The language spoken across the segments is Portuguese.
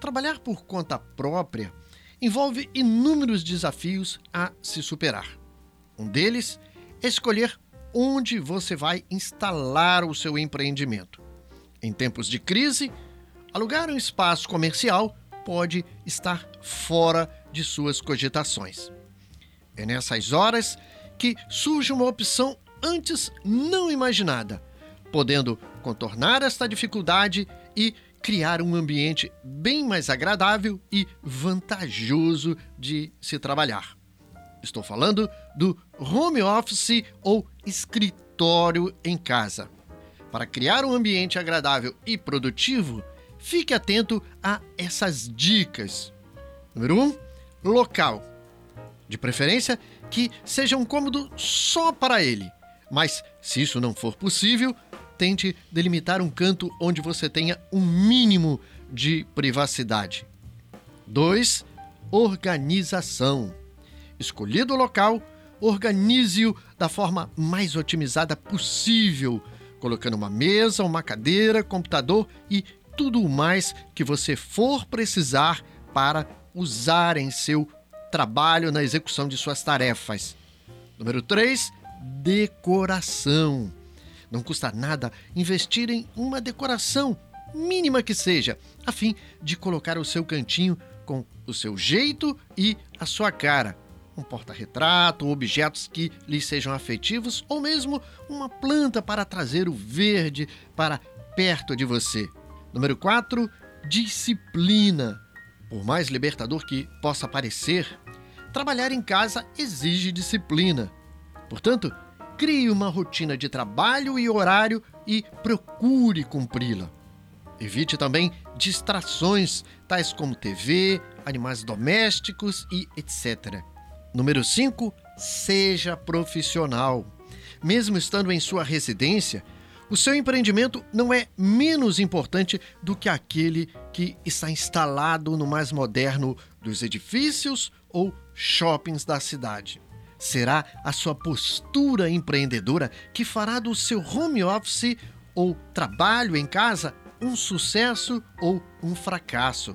Trabalhar por conta própria envolve inúmeros desafios a se superar. Um deles é escolher onde você vai instalar o seu empreendimento. Em tempos de crise, alugar um espaço comercial pode estar fora de suas cogitações. É nessas horas que surge uma opção antes não imaginada, podendo contornar esta dificuldade e criar um ambiente bem mais agradável e vantajoso de se trabalhar. Estou falando do home office ou escritório em casa. Para criar um ambiente agradável e produtivo, fique atento a essas dicas. Número 1. Um, local. De preferência, que seja um cômodo só para ele. Mas, se isso não for possível, tente delimitar um canto onde você tenha um mínimo de privacidade. 2. Organização. Escolhido o local, organize-o da forma mais otimizada possível, colocando uma mesa, uma cadeira, computador e tudo o mais que você for precisar para usar em seu trabalho na execução de suas tarefas. Número 3, decoração. Não custa nada investir em uma decoração, mínima que seja, a fim de colocar o seu cantinho com o seu jeito e a sua cara. Um porta-retrato, objetos que lhe sejam afetivos ou mesmo uma planta para trazer o verde para perto de você. Número 4, disciplina. Por mais libertador que possa parecer, trabalhar em casa exige disciplina. Portanto, Crie uma rotina de trabalho e horário e procure cumpri-la. Evite também distrações, tais como TV, animais domésticos e etc. Número 5. Seja profissional. Mesmo estando em sua residência, o seu empreendimento não é menos importante do que aquele que está instalado no mais moderno dos edifícios ou shoppings da cidade. Será a sua postura empreendedora que fará do seu home office ou trabalho em casa um sucesso ou um fracasso.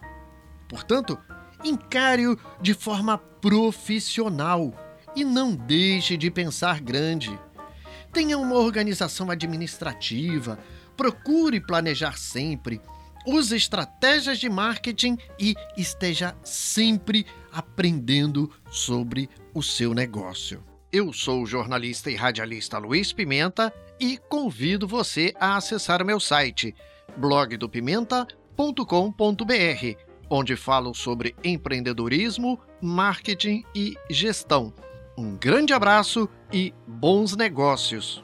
Portanto, encare-o de forma profissional e não deixe de pensar grande. Tenha uma organização administrativa, procure planejar sempre, use estratégias de marketing e esteja sempre aprendendo sobre o seu negócio. Eu sou o jornalista e radialista Luiz Pimenta e convido você a acessar meu site blogdopimenta.com.br, onde falo sobre empreendedorismo, marketing e gestão. Um grande abraço e bons negócios!